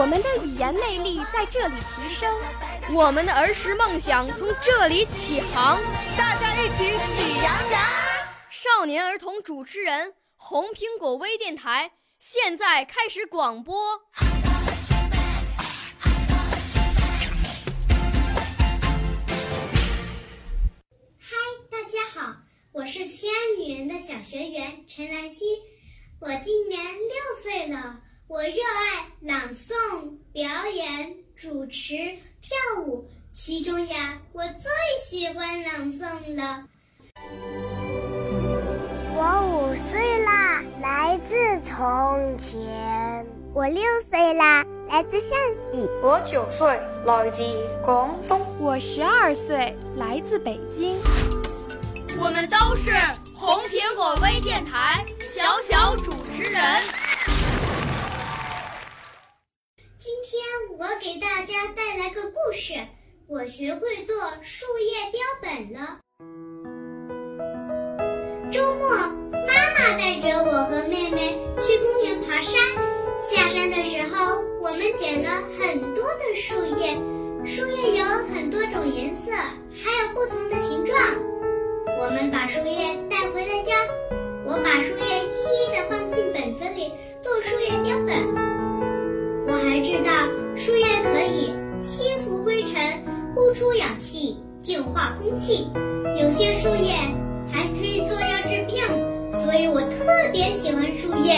我们的语言魅力在这里提升，我们的儿时梦想从这里起航。大家一起喜羊羊。少年儿童主持人，红苹果微电台。现在开始广播。嗨，大家好，我是西安语言的小学员陈兰希，我今年六岁了，我热爱朗诵、表演、主持、跳舞，其中呀，我最喜欢朗诵了。我五岁啦，来自从前。我六岁啦，来自陕西。我九岁，来自广东。我十二岁，来自北京。我们都是红苹果微电台小小主持人。故事，我学会做树叶标本了。周末，妈妈带着我和妹妹去公园爬山。下山的时候，我们捡了很多的树叶，树叶有很多种颜色，还有不同的形状。我们把树叶带回了家，我把树叶出氧气，净化空气。有些树叶。还可以做药治病，所以我特别喜欢树叶。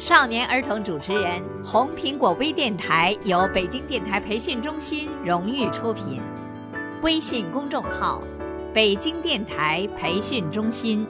少年儿童主持人，红苹果微电台由北京电台培训中心荣誉出品，微信公众号：北京电台培训中心。